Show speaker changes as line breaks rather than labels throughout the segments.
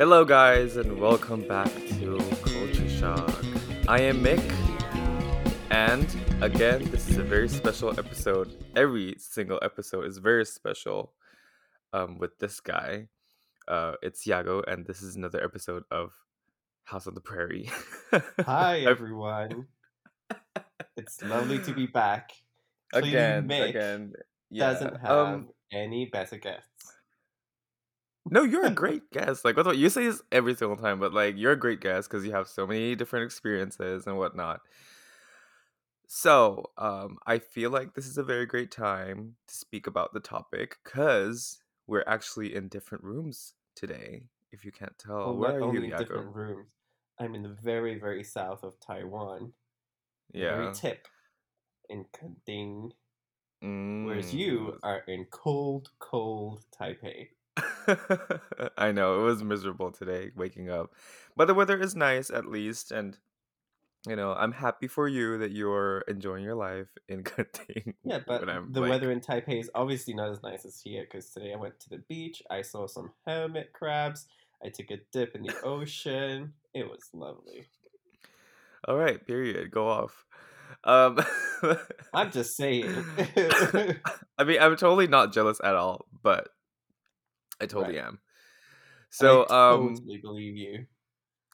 Hello, guys, and welcome back to Culture Shock. I am Mick, and again, this is a very special episode. Every single episode is very special um, with this guy. Uh, it's Yago, and this is another episode of House on the Prairie.
Hi, everyone. it's lovely to be back. Clearly,
again,
Mick
again. Yeah.
Doesn't have
Um,
any better guests.
No, you're a great guest. Like, what you say this every single time, but like, you're a great guest because you have so many different experiences and whatnot. So, um, I feel like this is a very great time to speak about the topic because we're actually in different rooms today. If you can't tell,
well,
where are you,
in
Yago?
different rooms. I'm in the very, very south of Taiwan. the Very
Yeah.
tip in Kending. Whereas you
Mm.
are in cold, cold Taipei.
I know it was miserable today waking up, but the weather is nice at least, and you know I'm happy for you that you're enjoying your life in Kending.
Yeah, but
I'm,
the
like-
weather in Taipei is obviously not as nice as here because today I went to the beach, I saw some hermit crabs, I took a dip in the ocean. It was lovely.
All right, period. Go off. Um,
I'm just saying.
I mean, I'm totally not jealous at all, but I totally
Right.
am. So,
I
um,
totally believe you.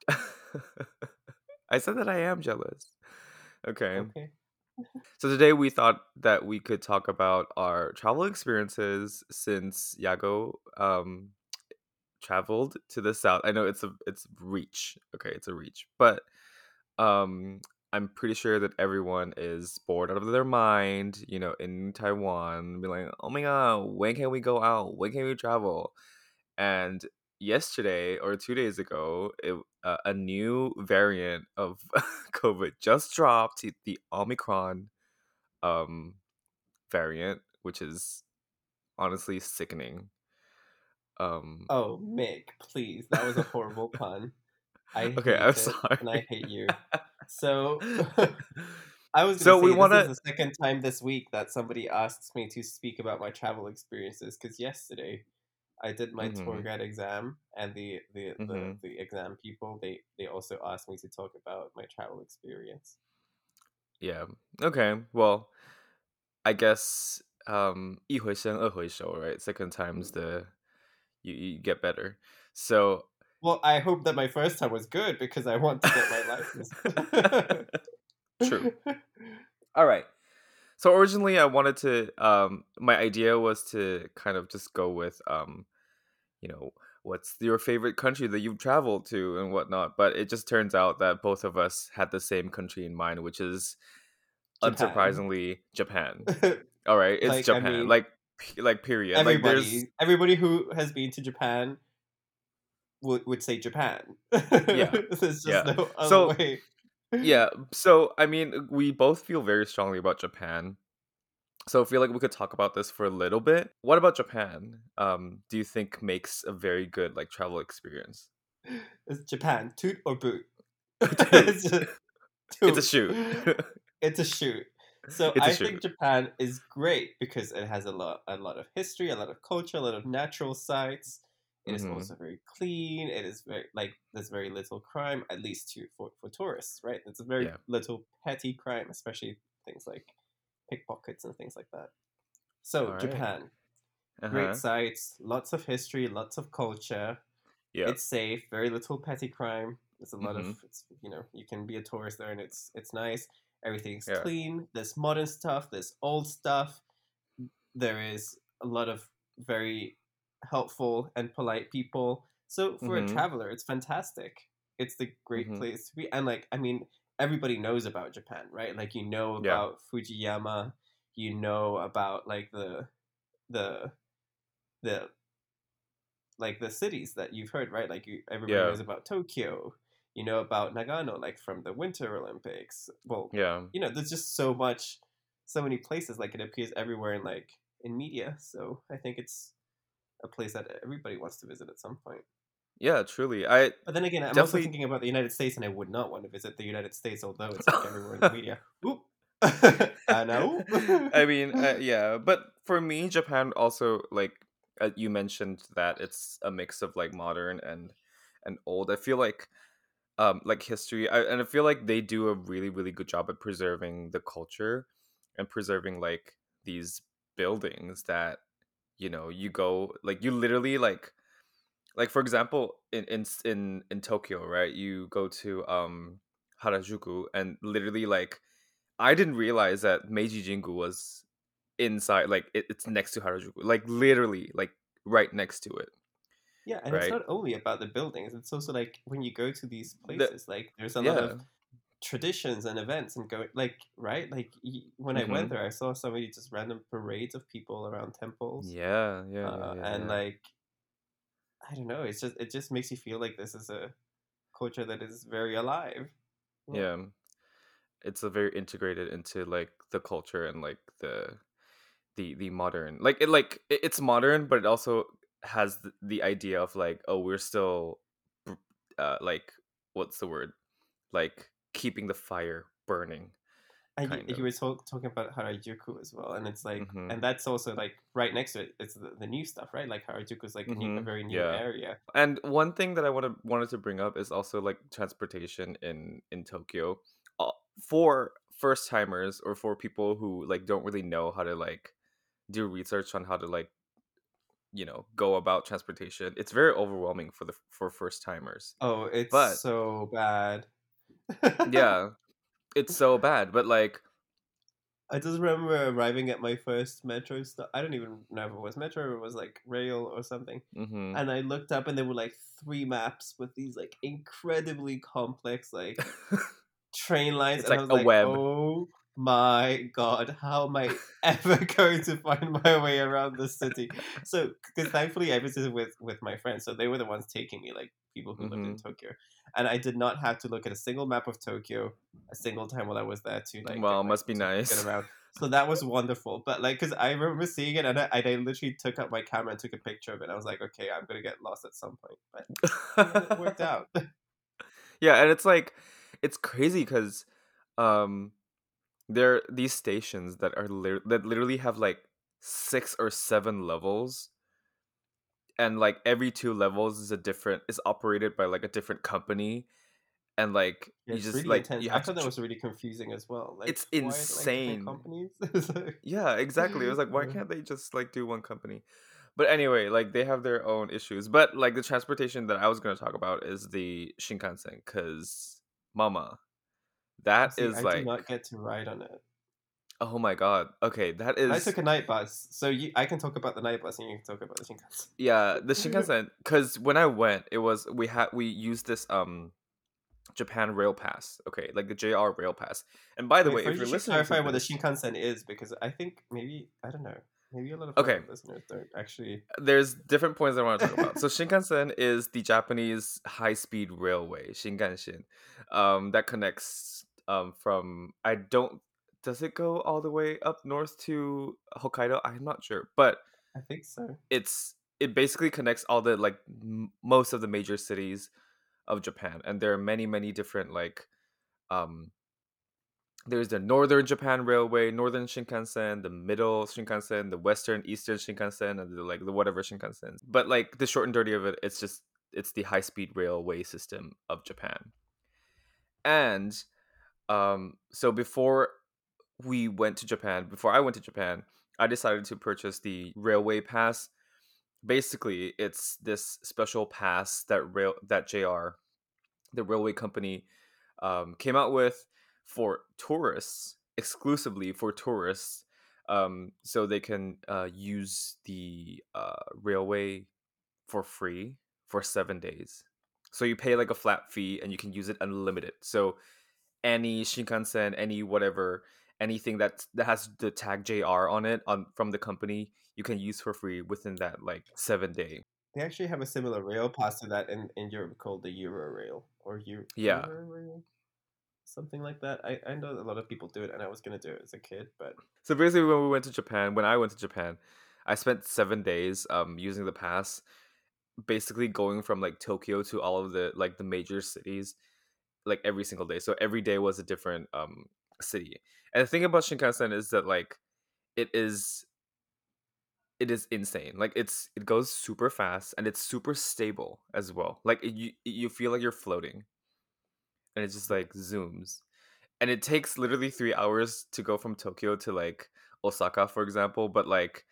I said that I am jealous. Okay.
Okay.
So today we thought that we could talk about our travel experiences since Yago um traveled to the south. I know it's a it's reach. Okay, it's a reach. But um I'm pretty sure that everyone is bored out of their mind, you know, in Taiwan, be like, "Oh my god, when can we go out? When can we travel?" And yesterday or 2 days ago, it, uh, a new variant of COVID just dropped, the Omicron um variant, which is honestly sickening. Um
Oh, Mick, please. That was a horrible pun. I
Okay,
hate
I'm
it, And I
sorry.
hate you. So I was
So
gonna
we
say
wanna-
this is the second time this week that somebody asks me to speak about my travel experiences because yesterday I did my tour
Mhm.
guide exam and the the, the,
Mhm.
the exam people they they also asked me to talk about my travel experience.
Yeah. Okay. Well, I guess um 一回生二回熟, right? Second time's the you, you get better. So
well, I hope that my first time was good because I want to get my license.
True. All right. So originally I wanted to um my idea was to kind of just go with um you know what's your favorite country that you've traveled to and whatnot, but it just turns out that both of us had the same country in mind, which is
Japan.
unsurprisingly Japan. All right, it's
Like, I
Japan.
mean,
like like period.
Everybody,
there's
everybody who has been to Japan would would say Japan.
Yeah.
There's just
Yeah.
no other
So-
way.
yeah so i mean we both feel very strongly about japan so i feel like we could talk about this for a little bit what about japan um do you think makes a very good like travel experience
Japan, toot or boot. It's, a,
it's a shoot
It's a shoot. So
It's
I think Japan is great because it has a lot, a lot of history, a lot of culture, a lot of natural sites. It is
Mhm.
also very clean. It is very like there's very little crime, at least to for, for tourists, right? It's a very
Yeah.
little petty crime, especially things like pickpockets and things like that. So
Alright.
Japan,
uh-huh.
great sites, lots of history, lots of culture.
yeah
It's safe, very little petty crime. There's a lot
Mhm.
of it's you know you can be a tourist there and it's it's nice. Everything's
Yeah.
clean. There's modern stuff. There's old stuff. There is a lot of very helpful and polite people. So for
Mhm.
a traveler, it's fantastic. It's the great
Mhm.
place to be. And like I mean, everybody knows about Japan, right? Like you know
Yeah.
about Fujiyama. You know about like the the the like the cities that you've heard, right? Like you, everybody
Yeah.
knows about Tokyo. You know about Nagano, like from the Winter Olympics. Well,
yeah
you know, there's just so much, so many places. Like it appears everywhere in like in media. So I think it's a place that everybody wants to visit at some point.
yeah truly i
But then again, I'm also thinking about the United States, and I would not want to visit the United States, although it's like everywhere in the media. Oop. I know.
i mean uh, yeah but for me japan also like uh, you mentioned that it's a mix of like modern and and old. I feel like um like history I, and I feel like they do a really really good job at preserving the culture and preserving like these buildings that you know you go like you literally like like for example in in in in Tokyo right you go to um Harajuku and literally like I didn't realize that Meiji Jingu was inside like it, it's next to Harajuku like literally like right next to it
Yeah, and it's not only about the buildings. It's also like when you go to these
the
places, like there's a lot
yeah
of traditions and events and go like right like when I went
mm-hmm.
there, I saw so many just random parades of people around temples,
yeah yeah yeah
uh,
yeah
and
yeah
like I don't know, it's just it just makes you feel like this is a culture that is very alive. Yeah.
yeah it's a very integrated into like the culture and like the the the modern like it like it, it's modern but it also has the, the idea of like oh we're still uh like what's the word like keeping the fire burning
And you,
kind
you were talk, talking about Harajuku as well, and it's like,
mm-hmm
and that's also like right next to it. It's the, the new stuff, right? Like Harajuku is like a new, a
mm-hmm
very new
yeah
area.
and one thing that i wanted wanted to bring up is also like transportation in in tokyo uh, for first timers or for people who like don't really know how to like do research on how to like you know go about transportation it's very overwhelming for the for first timers
Oh, it's
but
so bad.
Yeah it's so bad but like
I just remember arriving at my first metro stop. I don't even know if it was metro or it was like rail or something.
hmm
And I looked up and there were like three maps with these like incredibly complex like train lines,
it's
and I
like
was
a
like,
web
"Oh my god, how am I ever going to find my way around this city?" So, because thankfully I visited with with my friends, so they were the ones taking me, like people who lived in
hmm
Tokyo, and I did not have to look at a single map of Tokyo a single time while I was there to like
well
get
must be
nice. get around. So that was wonderful. But like, because I remember seeing it, and I, I literally took out my camera and took a picture of it. I was like, okay, I'm gonna get lost at some point, but it worked out.
yeah and it's like it's crazy because um there are these stations that are lit- that literally have like six or seven levels and like every two levels is a different is operated by like a different company and like
Yeah,
you just
really
like
intense.
you
I
have to
thought that was really confusing as well. Like,
it's
why are like
insane
companies? Like-
yeah exactly it was like why can't they just like do one company but anyway like they have their own issues but like the transportation that i was going to talk about is the shinkansen because mama that is
I did
like
not get to ride on it.
Oh my god okay that is.
I took a night bus, so you, I can talk about the night bus and you can talk about the Shinkansen.
yeah the shinkansen because when i went it was we had we used this um japan rail pass okay like the jr rail pass and by the
Wait,
way if you're
you
listening
clarify what the Shinkansen is because I think maybe I don't know. Maybe a lot of
okay
listeners don't actually.
there's different points I want to talk about. So Shinkansen is the Japanese high-speed railway, Shinkansen, um, that connects um, from I don't does it go all the way up north to Hokkaido? I'm not sure, but
I think so.
it's it basically connects all the like m- most of the major cities of Japan, and there are many many different like um there's the Northern Japan Railway, Northern Shinkansen, the Middle Shinkansen, the Western Eastern Shinkansen, and the like the whatever Shinkansen. But like the short and dirty of it, it's just it's the high speed railway system of Japan. And um, so before we went to Japan, before I went to Japan, I decided to purchase the railway pass. Basically, it's this special pass that rail that JR, the railway company, um, came out with for tourists exclusively for tourists um, so they can uh, use the uh, railway for free for seven days so you pay like a flat fee and you can use it unlimited so any shinkansen any whatever anything that that has the tag jr on it on from the company you can use for free within that like seven day
They actually have a similar rail pass to that in, in Europe called the Euro Rail or Euro,
Yeah.
Something like that. I, I know a lot of people do it, and I was gonna do it as a kid, but
So basically, when we went to Japan, when I went to Japan, I spent seven days um using the pass, basically going from like Tokyo to all of the like the major cities, like every single day. So every day was a different um city. And the thing about Shinkansen is that like it is it is insane. Like it's it goes super fast and it's super stable as well. Like it, you you feel like you're floating, and it just like zooms, and it takes literally three hours to go from Tokyo to like Osaka, for example. But like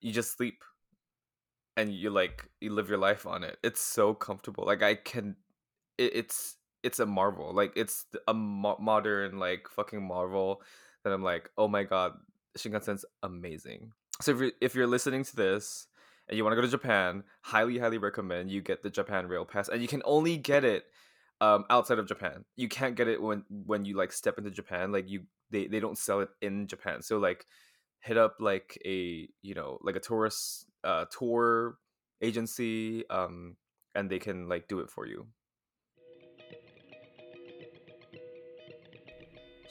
you just sleep, and you like you live your life on it. It's so comfortable. Like I can, it, it's it's a marvel. Like it's a mo- modern like fucking marvel that I'm like, oh my god, Shinkansen's amazing. So if you're, if you're listening to this and you want to go to Japan, highly highly recommend you get the Japan Rail Pass, and you can only get it um, outside of Japan. You can't get it when when you like step into Japan. Like you, they they don't sell it in Japan. So like, hit up like a you know like a tourist uh, tour agency, um, and they can like do it for you.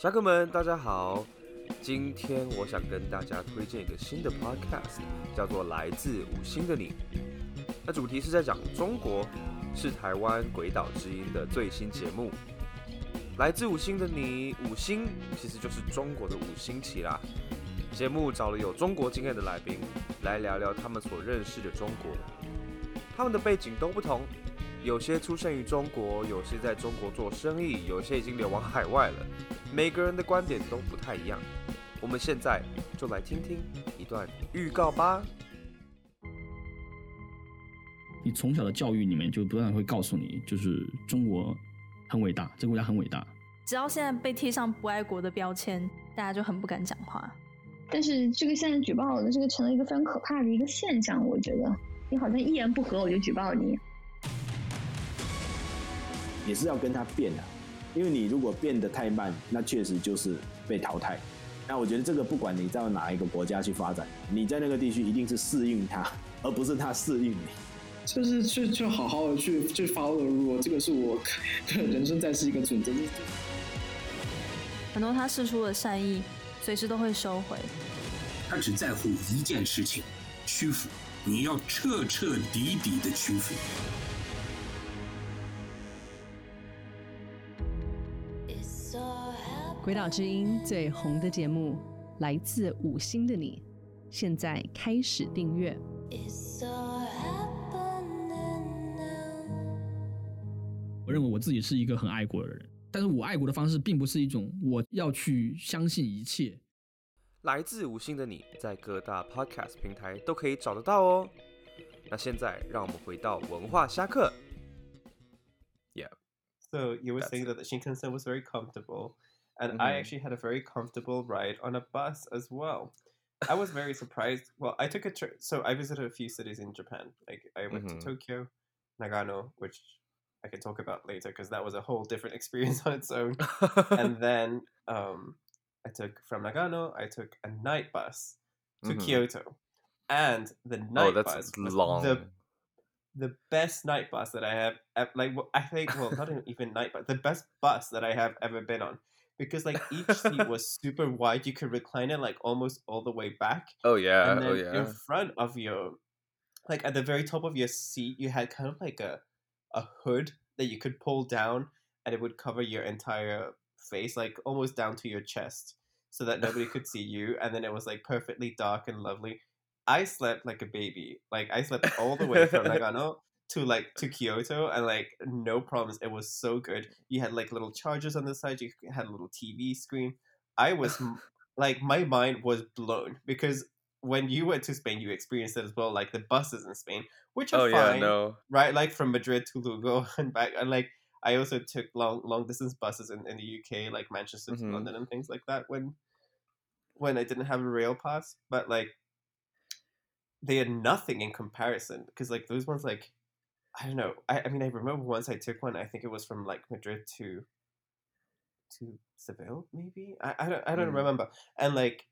小哥们，大家好！今天我想跟大家推荐一个新的 podcast，叫做《来自五星的你》。那主题是在讲中国，是台湾鬼岛之音的最新节目。来自五星的你，五星其实就是中国的五星旗啦。节目找了有中国经验的来宾，来聊聊他们所认识的中国。他们的背景都不同，有些出生于中国，有些在中国做生意，有些已经流亡海外了。每个人的观点都不太一样。我们现在就来听听一段预告吧。
你从小的教育里面就不断会告诉你，就是中国很伟大，这个国家很伟大。
只要现在被贴上不爱国的标签，大家就很不敢讲话。
但是这个现在举报的这个成了一个非常可怕的一个现象，我觉得你好像一言不合我就举报你，
也是要跟他辩的。因为你如果变得太慢，那确实就是被淘汰。那我觉得这个不管你到哪一个国家去发展，你在那个地区一定是适应它，而不是它适应你。
就是去去好好的去去 follow the rule，这个是我人生在世一个准则。
很多他示出的善意，随时都会收回。
他只在乎一件事情：屈服。你要彻彻底底的屈服。
鬼岛之音最红的节目来自五星的你，现在开始订阅。
我认为我自己是一个很爱国的人，但是我爱国的方式并不是一种我要去相信一切。
来自五星的你在各大 podcast 平台都可以找得到哦。那现在让我们回到文化虾课。Yeah.
So you were saying that the Shinkansen was very comfortable. And mm-hmm. I actually had a very comfortable ride on a bus as well. I was very surprised. Well, I took a trip, so I visited a few cities in Japan. Like I went mm-hmm. to Tokyo, Nagano, which I can talk about later because that was a whole different experience on its own. and then um, I took from Nagano, I took a night bus to mm-hmm. Kyoto, and the oh, night oh, bus was long. the the best night bus that I have. Like I think, well, not even night, but the best bus that I have ever been on because like each seat was super wide. You could recline it like almost all the way back.
Oh yeah.
And
oh yeah.
in front of your like at the very top of your seat you had kind of like a a hood that you could pull down and it would cover your entire face, like almost down to your chest. So that nobody could see you, and then it was like perfectly dark and lovely. I slept like a baby. Like I slept all the way from Nagano to like to Kyoto and like no problems. It was so good. You had like little chargers on the side. You had a little TV screen. I was like my mind was blown because when you went to Spain, you experienced it as well. Like the buses in Spain, which are oh, fine, yeah, no. right? Like from Madrid to Lugo and back. And like I also took long long distance buses in, in the UK, like Manchester mm-hmm. to London and things like that. When when I didn't have a rail pass, but like they had nothing in comparison because like those ones like I don't know. I, I mean, I remember once I took one. I think it was from like Madrid to to Seville, maybe. I, I don't I don't mm. remember. And like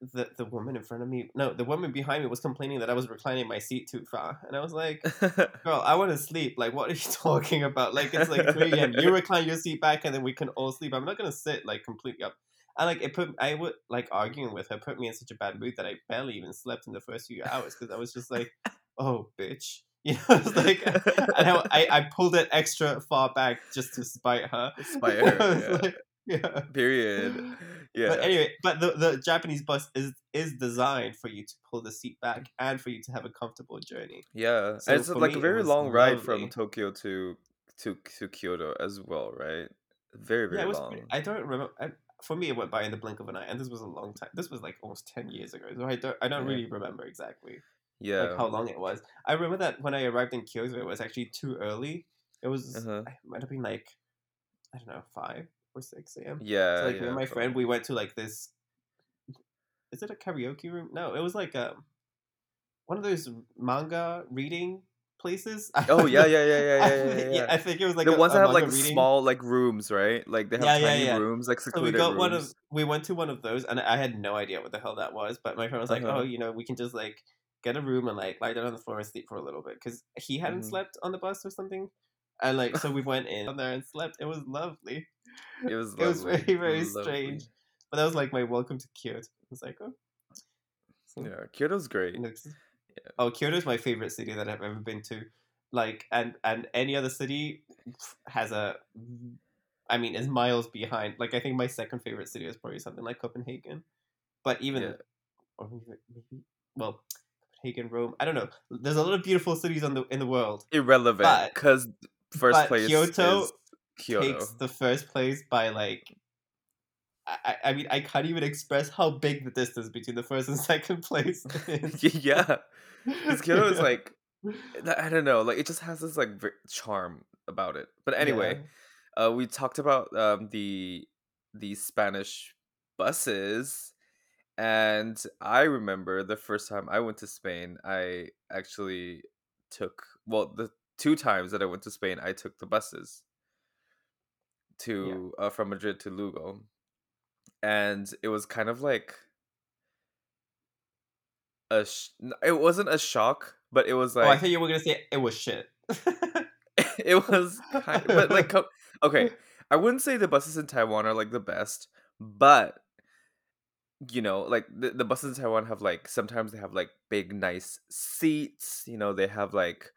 the the woman in front of me, no, the woman behind me was complaining that I was reclining my seat too far, and I was like, "Girl, I want to sleep. Like, what are you talking about? Like, it's like three a.m. You recline your seat back, and then we can all sleep. I'm not gonna sit like completely up." And like it put, I would like arguing with her put me in such a bad mood that I barely even slept in the first few hours because I was just like, "Oh, bitch." You know, it's like and I, I pulled it extra far back just to spite her.
Spite her. yeah. Like, yeah. Period. yeah.
But anyway, but the, the Japanese bus is is designed for you to pull the seat back mm. and for you to have a comfortable journey.
Yeah,
So
it's like
me,
a very long ride from. Tokyo to to to Kyoto as well, right? Very very
yeah,
long.
pretty- I don't remember. I, for me, it went by in the blink of an eye, and this was a long time. This was like almost ten years ago, so I don't. I don't
Yeah.
really remember exactly
yeah,
like how long it was. I remember that when I arrived in Kyoto, it was actually too early. It was.
Uh-huh.
It might have been like, I don't know, five or six a.m.
yeah,
So like
yeah.
me and my friend, we went to like this. Is it a karaoke room? No, it was like um, one of those manga reading places.
Oh yeah, yeah, yeah, yeah, yeah, yeah, yeah.
I think it was like
the
a,
ones that have like
reading.
small like rooms, right? Like they have
Yeah, yeah,
tiny
yeah.
rooms, like
So we got one of we went to one of those, and I had no idea what the hell that was. But my friend was like,
Uh-huh.
"Oh, you know, we can just like get a room and like lie down on the floor and sleep for a little bit," because he hadn't
Mhm.
slept on the bus or something. And like, so we went in there and slept. It was lovely.
It was
It was very, very
lovely.
strange. But that was like my welcome to Kyoto. It was like, oh, so,
Yeah, Kyoto's great.
you know, it's- Oh, Kyoto's my favorite city that I've ever been to. Like, and and any other city has a, I mean, is miles behind. Like, I think my second favorite city is probably something like Copenhagen. But even,
Yeah.
or maybe, maybe- well, Copenhagen, Rome. I don't know. There's a lot of beautiful cities on the in the world.
Irrelevant, because first
but
place
Kyoto
is Kyoto.
Takes the first place by like. I, I- mean, I can't even express how big the distance between the first and second place is.
yeah, because Kyoto is like I don't know, like it just has this like charm about it. But anyway, uh, we talked about um, the the Spanish buses, and I remember the first time I went to Spain, I actually took well the two times that I went to Spain, I took the buses to uh, from Madrid to Lugo, and it was kind of like a sh- it wasn't a shock, but it was like
oh, I thought you were gonna say it was shit.
it was kind but like okay i wouldn't say the buses in taiwan are like the best but you know like the, the buses in taiwan have like sometimes they have like big nice seats you know they have like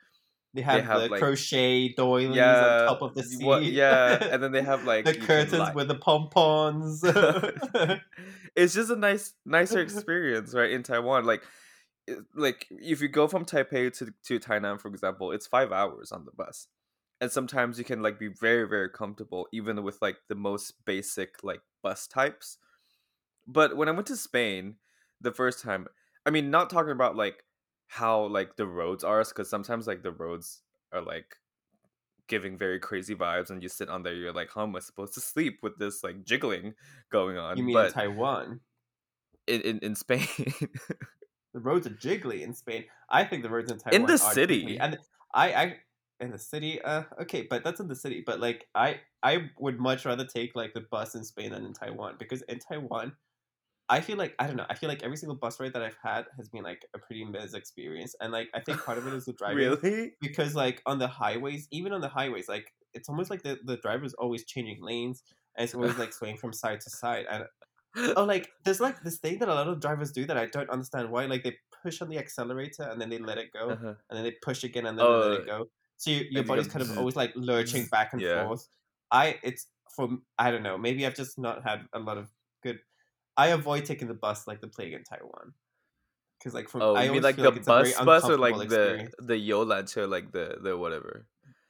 They have,
have,
the
like-
crochet doilies
yeah
on top of the seat.
what, yeah and then they have like
the curtains with the pompons.
it's just a nice nicer experience right in taiwan like eh, like if you go from taipei to to tainan for example it's five hours on the bus and sometimes you can like be very very comfortable even with like the most basic like bus types but when i went to spain the first time i mean not talking about like how like the roads are because sometimes like the roads are like giving very crazy vibes and you sit on there you're like how am i supposed to sleep with this like jiggling going on
you mean
but
in Taiwan?
in, in, in spain
The roads are jiggly in Spain. I think the roads in Taiwan
In the
are
city.
jiggly. and I, I in the city. Uh, okay, but that's in the city. But like, I, I would much rather take like the bus in Spain than in Taiwan because in Taiwan, I feel like I don't know. I feel like every single bus ride that I've had has been like a pretty miz experience, and like I think part of it is the driving
really
because like on the highways, even on the highways, like it's almost like the the driver's always changing lanes and it's always like swaying from side to side. And oh, like there's like this thing that a lot of drivers do that I don't understand why. Like they push on the accelerator and then they let it go,
Uh-huh.
and then they push again and then they let
Oh,
it go. So you, your body's kind of always like lurching back and
yeah.
forth. I it's from I don't know. Maybe I've just not had a lot of good. I avoid taking the bus like the plague in Taiwan. Because like from
oh
I
mean
always
like the
like it's a very
bus bus or like
uncomfortable
the
experience.
the yolancho like the the whatever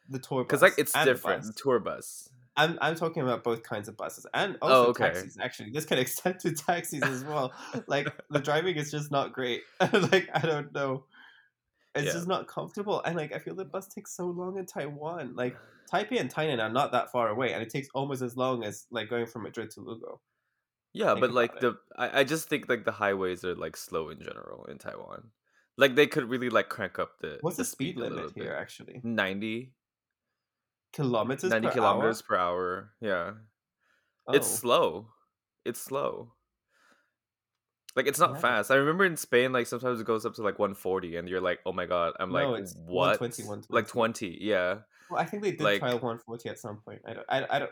the tour
because like it's different the tour bus
I'm I'm talking about both kinds of buses and oh, also
Oh, okay.
taxis. Actually, this can extend to taxis as well. like the driving is just not great. like I don't know, it's
Yeah.
just not comfortable. And like I feel the bus takes so long in Taiwan. Like Taipei and Tainan are not that far away, and it takes almost as long as like going from Madrid to Lugo.
Yeah but like the I, I just think like the highways are like slow in general in taiwan like they could really like crank up the
What's the, speed,
a
limit here?
bit.
Actually,
90
kilometers
90
per
kilometers
hour.
per hour yeah
Oh.
it's slow it's slow like it's not
Yeah.
fast i remember in spain like sometimes it goes up to like 140 and you're like oh my god i'm
No,
like
it's
what
120,
like 20 yeah
Well, I think they did
like-
trial 140 at some point. I don't. I, I don't.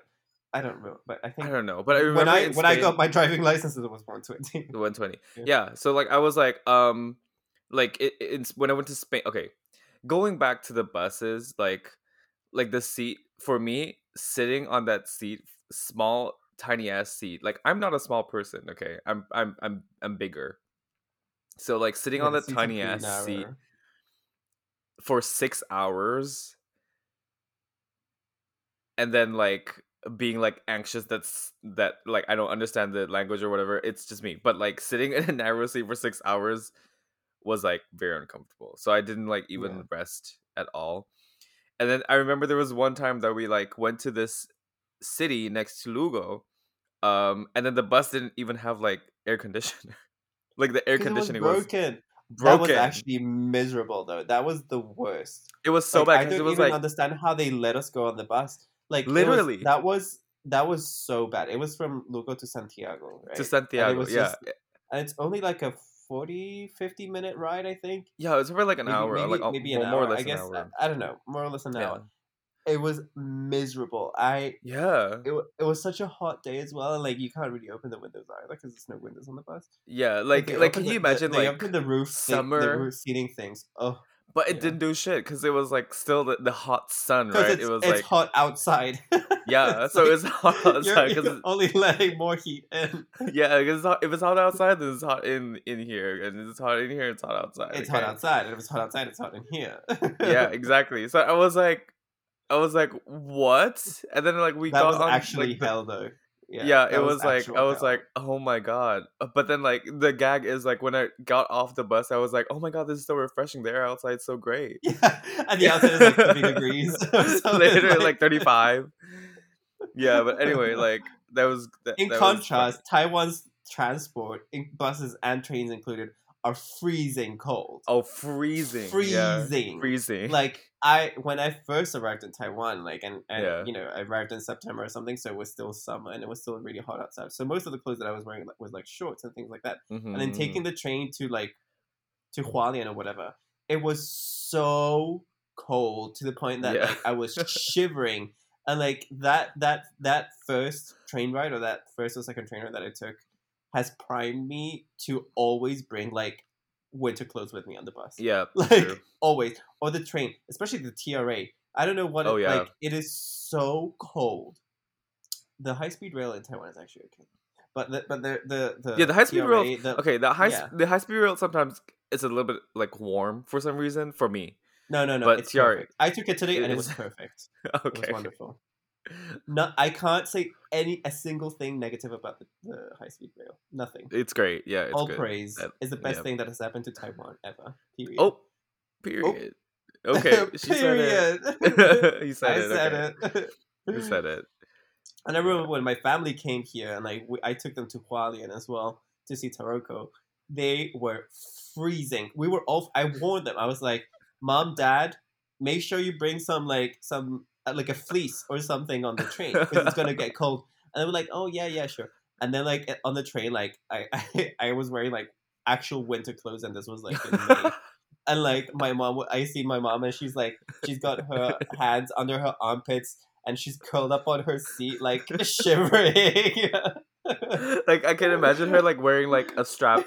I don't know, but I think
i don't know but i remember
when I when I got my driving license, it was 120.
The 120
Yeah.
yeah. so like i was like um like it, it's when i went to spain okay going back to the buses like like the seat for me sitting on that seat small tiny ass seat. Like I'm not a small person, okay? I'm I'm I'm I'm bigger. So like sitting
Yeah,
on
the
that tiny ass seat for 6 hours and then like being like anxious that's that like I don't understand the language or whatever. It's just me. But like sitting in a narrow seat for 6 hours was like very uncomfortable. So I didn't like even
Yeah.
rest at all. And then I remember there was one time that we like went to this city next to Lugo, um, and then the bus didn't even have like air conditioner. like the air
it was
conditioning was
broken.
broken.
That was actually miserable though. That was the worst.
it was so
Like,
bad
I don't
it was
even
like
understand how they let us go on the bus. Like it was-
Literally.
that was that was so bad. It was from Lugo to Santiago, right?
to Santiago.
was
Yeah,
just- and it's only like a 40, 50 minute ride, I think.
yeah, it was probably like an
maybe,
hour,
maybe,
like
maybe an
well,
hour.
more or less
I guess
an
I,
hour.
I don't know, more or less an
Yeah,
hour. It was miserable. I
yeah,
it, it was such a hot day as well. and, Like you can't really open the windows either because there's no windows on the bus.
yeah. Like,
they
like, can you
the- the-
imagine
they
like
the roof,
summer?
the roof seating things? Oh,
But it
Yeah.
didn't do shit because it was like still the, the hot sun, right? it was
it's
like
hot outside.
yeah,
It's
so
like
it's hot outside because
only letting more heat in.
yeah, because if it's hot outside, then it's hot in in here, and if it's hot in here, it's hot outside.
It's hot outside, and if it's hot outside, it's hot in here.
yeah, exactly. So I was like, I was like, what? And then like we
that
got
was
on,
actually
like,
hell, though.
Yeah,
Yeah,
it
that
was, like I was like, oh my god. Uh, But then like the gag is like when I got off the bus, I was like, oh my god, this is so refreshing. The air outside's so great.
yeah, and the outside is like 30 degrees. So it's
Literally like 35. Yeah, but anyway, like that was that,
In
that was
contrast, Taiwan's transport, in buses and trains included, are freezing cold.
Oh, freezing. Yeah,
freezing.
freezing.
Like I, when I first arrived in Taiwan, like and, and
Yeah.
you know, I arrived in September or something, so it was still summer and it was still really hot outside. So most of the clothes that I was wearing was like shorts and things like that. And then taking mm-hmm. the train to like to Hualien or whatever, it was so cold to the point that
Yeah.
like I was shivering. And like that that that first train ride or that first or second train ride that I took has primed me to always bring like winter clothes with me on the bus.
yeah,
Like
true.
always. Or the train, especially the TRA. I don't know what
Oh,
it,
yeah.
like it is so cold. The high speed rail in Taiwan is actually okay. But the but the the, the
yeah, the high speed rail.
the-
okay, the high
yeah.
the high speed rail sometimes is a little bit like warm for some reason for me.
No, no, no.
But
it's
TRA
perfect. I took it today
it
and it was
is-
perfect. It was
okay.
wonderful. No, I can't say any a single thing negative about the, the high speed rail. Nothing.
It's great. Yeah, it's
All
good.
praise
That-
is the best
yeah.
thing that has happened to Taiwan ever. Period.
Oh, oh period. Okay, she said
Period.
it. he said
I
it.
said
okay.
it.
He said it.
And I remember when my family came here and I, I took them to Hualien as well to see Taroko. They were freezing. We were all. I warned them. I was like, "Mom, Dad, make sure you bring some like some like a fleece or something on the train because it's gonna get cold." And they were like, "Oh yeah, yeah, sure." And then like on the train, like I I, I was wearing like actual winter clothes, and this was like in May. And like my mom, I see my mom, and she's like, she's got her hands under her armpits, and she's curled up on her seat, like shivering.
like I can imagine her like wearing like a strap,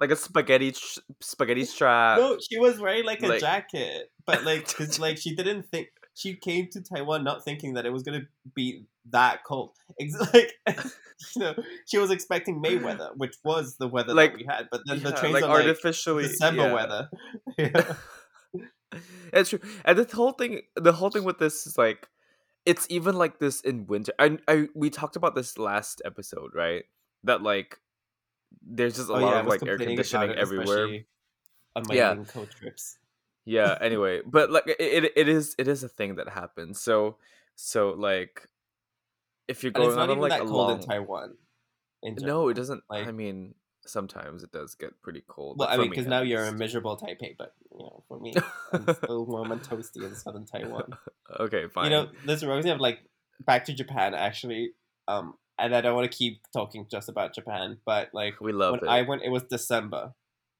like a spaghetti spaghetti strap.
no, she was wearing like a
like-
jacket, but like, cause like she didn't think she came to Taiwan not thinking that it was gonna be that cold. Ex- like, you know, she was expecting May weather, which was the weather
Like,
that we had, but then the trains
like
are like
artificially
December
yeah.
weather. Yeah.
It's true. And the whole thing, the whole thing with this is like, it's even like this in winter. I, I, we talked about this last episode, right? That like, there's just a
Oh,
lot
yeah,
of like air conditioning
it,
everywhere.
On my
Yeah.
Linkou trips.
Yeah. Anyway, but like, it, it, is, it is a thing that happens. So, so like, if you're going on like
that
a
cold
long,
in Taiwan. In
no, it doesn't.
Like-
I mean, sometimes it does get pretty cold.
Well, I mean, because now you're a
least.
miserable Taipei, but you know, for me, I'm still warm and toasty in southern Taiwan.
okay, fine.
You know, this reminds me of like back to Japan actually. Um, and I don't want to keep talking just about Japan, but like
we love
when
it.
I went, it was December,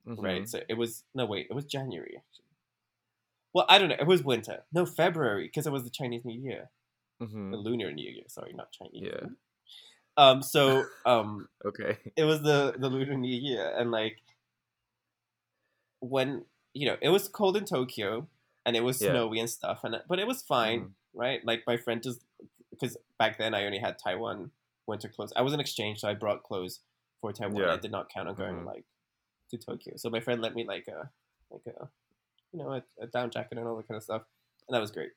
right?
Mhm.
So it was no wait, it was January actually. Well, I don't know. It was winter. No, February because it was the Chinese New Year,
Mhm.
the Lunar New Year. Sorry, not Chinese.
Yeah.
Um. So um.
Okay.
it was the the lunar new year and like when you know it was cold in tokyo and it was
Yeah.
snowy and stuff and but it was fine
Mhm.
right like my friend just because back then i only had taiwan winter clothes. I was an exchange, so I brought clothes for Taiwan.
Yeah.
I did not count on going
Mhm.
like to Tokyo. So my friend lent me like a like a you know a, a down jacket and all that kind of stuff, and that was great.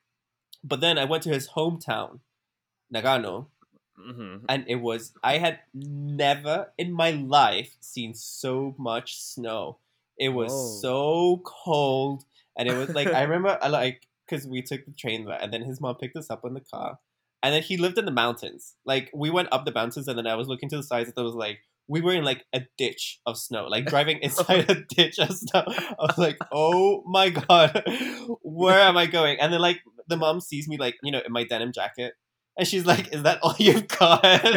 But then I went to his hometown, Nagano,
hmm
and it was I had never in my life seen so much snow. It was
Oh.
so cold, and it was like I remember I like because we took the train there, and then his mom picked us up in the car, and then he lived in the mountains. Like we went up the mountains, and then I was looking to the sides, and there was like we were in like a ditch of snow, like driving inside a ditch of snow. I was like, oh my god, where am I going? And then like the mom sees me like you know in my denim jacket. And she's like, "Is that all you've got?"
And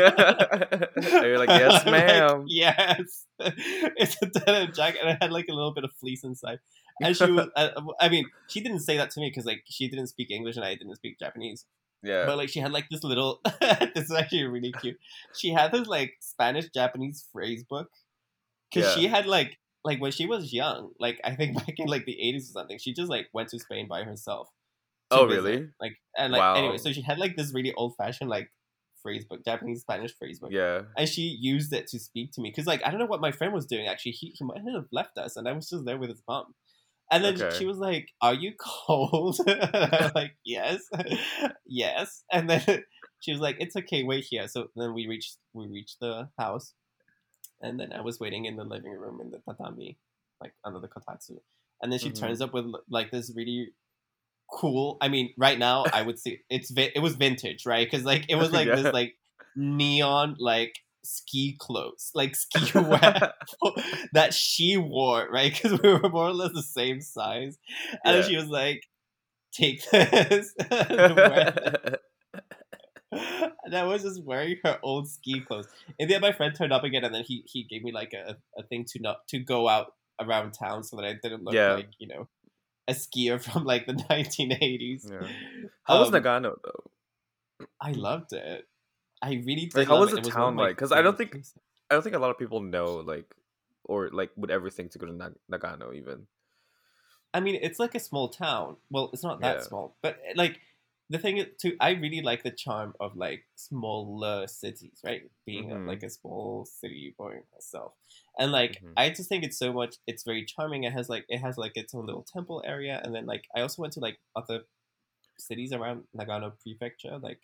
you're like, "Yes, ma'am."
yes, it's a denim jacket, and it had like a little bit of fleece inside. And she was, uh, I mean, she didn't say that to me because like she didn't speak English and I didn't speak Japanese.
Yeah.
But like she had like this little, this is actually really cute. She had this like Spanish Japanese phrase book because
Yeah.
she had like like when she was young, like I think back in like the eighties or something, she just like went to Spain by herself.
Oh,
visit.
really?
Like and like
Wow.
anyway, so she had like this really old fashioned like phrase book, Japanese Spanish phrase book.
yeah.
And she used it to speak to me because, like, I don't know what my friend was doing. Actually, he, he might have left us, and I was just there with his mom. And then
Okay.
she was like, "Are you cold?" I'm like, "Yes, yes." And then she was like, "It's okay, wait here." So then we reached we reached the house, and then I was waiting in the living room in the tatami, like under the kotatsu. And then she
Mhm.
turns up with like this really cool. I mean, right now I would say it's vi- it was vintage, right? Because like it was like
Yeah.
this like neon like ski clothes, like ski wear that she wore, right? Because we were more or less the same size, and
Yeah.
she was like, "Take this." and and I was just wearing her old ski clothes. And then my friend turned up again, and then he he gave me like a, a thing to not to go out around town so that I didn't look
Yeah.
like you know a skier from like the 1980s.
Yeah. How was
Um,
Nagano though?
I loved it. I really.
Like, how was the
It
town like? 'Cause I don't think-
places.
I don't think a lot of people know like or like would ever think to go to Nag- Nagano even.
I mean, it's like a small town. Well, it's not that
Yeah.
small, but eh, like the thing is, too, I really like the charm of like smaller cities, right? Being a,
Mhm.
like a small city boy myself, and like
Mhm.
I just think it's so much. It's very charming. It has like it has like its own little temple area, and then like I also went to like other cities around Nagano Prefecture, like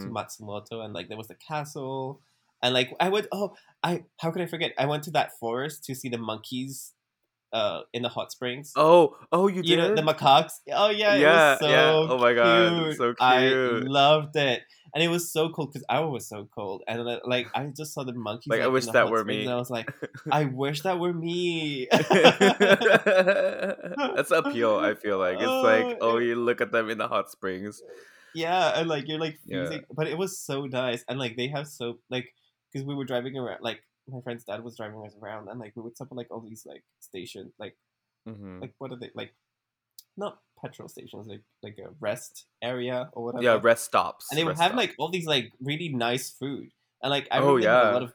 to
hmm
Matsumoto, and like there was the castle, and like I would Oh, I how could I forget? I went to that forest to see the monkeys, uh, in the hot springs.
Oh, oh, you
you
did.
know the macaques. Oh yeah, it
Yeah,
was so
yeah. Oh my God,
cute.
so
I loved it, and it was so cool because I was so cold, and uh, like I just saw the monkeys.
Like, I wish that were me.
And I was like, I wish that were me.
That's appeal. I feel like it's like,
Oh,
oh, you look at them in the hot springs.
Yeah, and like you're like
Yeah.
but it was so nice, and like they have so like because we were driving around, like my friend's dad was driving us around, and like we would stop at like all these like stations, like
hmm
like what are they like? Not petrol stations, like like a rest area or whatever.
Yeah, rest stops.
and they would have
stops.
like all these like really nice food and like i
Oh,
remember
yeah.
a lot of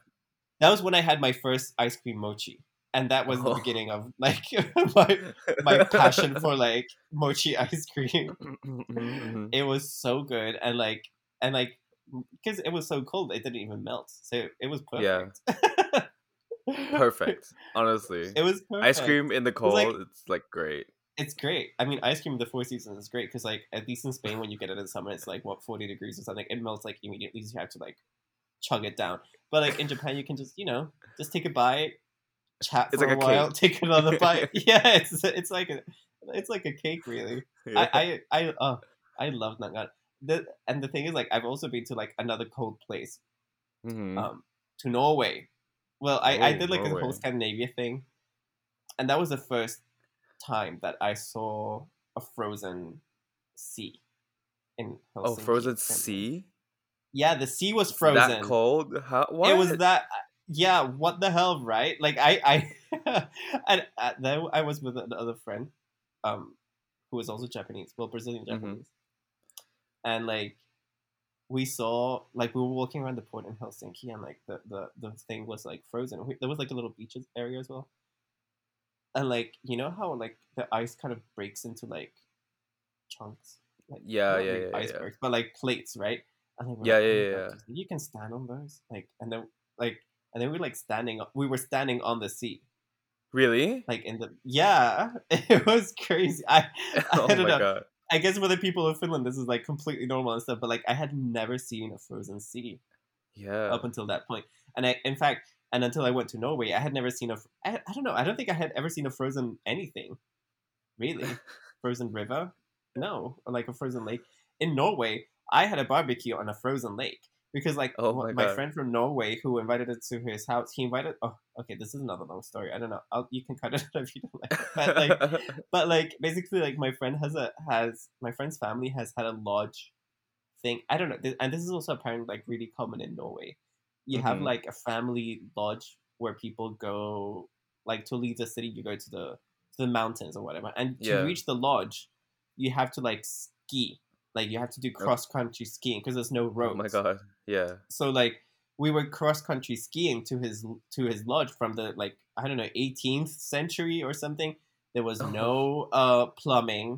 that was when i had my first ice cream mochi and that was the
Oh.
beginning of like my my passion for like mochi ice cream
Mhm.
it was so good and like and like because it was so cold it didn't even melt so it was perfect
Yeah.
perfect.
Honestly,
it was perfect.
ice cream in the cold.
like-
it's like great.
it's great i mean ice cream in the four seasons is great because like at least in spain when you get it in summer it's like what 40 degrees or something it melts like immediately so you have to like chug it down but like in japan you can just you know just take a bite chat
It's
for
like
a
a
while
cake.
take another bite yeah it's it's like a it's like a cake really
Yeah.
i i i oh, i love nagano the, and the thing is like i've also been to like another cold place
Mhm.
um to norway well i i
Oh,
did like a
Norway.
whole scandinavia thing and that was the first time that i saw a frozen sea in
oh, frozen sea.
yeah the sea was frozen
That cold? How? What?
it was that yeah what the hell right? Like i i and uh, then i was with another friend um who was also japanese well brazilian
Mhm.
japanese. And like we saw like we were walking around the port in helsinki and like the the, the thing was like frozen. We, there was like a little beaches area as well. And like you know how like the ice kind of breaks into like chunks? Like
Yeah, yeah,
really
yeah, yeah, yeah.
icebergs but like plates right? And were
Yeah,
like, "Oh
yeah, yeah, yeah.
think You can stand on those, like, and then like, and then we were like standing. We were standing on the sea,
Really?
like in the yeah. It was crazy. I I
oh
don't
my
know.
god.
I guess for the people of Finland, this is like completely normal and stuff. But like, I had never seen a frozen sea
Yeah.
up until that point. And I, in fact, and until I went to Norway, I had never seen a. I, I don't know. I don't think I had ever seen a frozen anything, really. frozen river, no, or like a frozen lake. In Norway, I had a barbecue on a frozen lake because, like,
Oh my
my friend from Norway who invited us to his house, he invited. Oh, okay, this is another long story. I don't know. I'll, you can cut it if you don't like. But like, but like basically like my friend has a has my friend's family has had a lodge thing i don't know th- and this is also apparently like really common in norway you have
Mhm.
like a family lodge where people go like to leave the city you go to the to the mountains or whatever and to
Yeah.
reach the lodge you have to like ski like you have to do cross country skiing because there's no roads
oh my god. Yeah.
so like we were cross country skiing to his to his lodge from the like I don't know 18th century or something. There was
Oh.
no uh plumbing,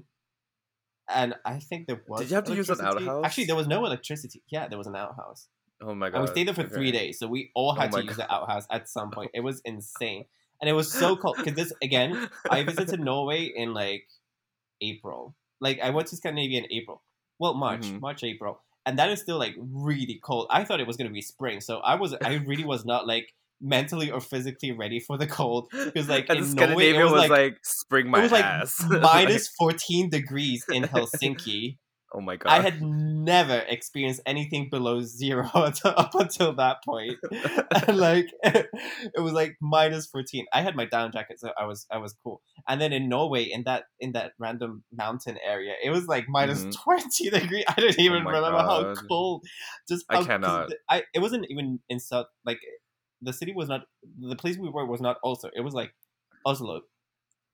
and I think there was.
Did you have to use an outhouse?
Actually, there was no electricity. Yeah, there was an outhouse,
Oh my god.
and we stayed there for three days. So we all
Oh
had
my
to use
God.
the outhouse at some point. It was insane, and it was so cold because this again. I visited Norway in like April. Like I went to Scandinavia in April. Well, March,
Mhm.
March, April, and that is still like really cold. I thought it was gonna be spring, so I was, I really was not like mentally or physically ready for the cold because like
and
in Norway
Scandinavia
it was,
was
like,
like, spring my
it was like
ass.
minus fourteen degrees in Helsinki.
Oh my god.
I had never experienced anything below zero up until that point. and like it was like minus 14 i had my down jacket so i was i was cool and then in norway in that in that random mountain area it was like minus
Mhm.
20 degree i don't even
my
remember how cold just
I
how, 'cause
cannot.
i it wasn't even in south like the city was not the place we were was not also. it was like oslo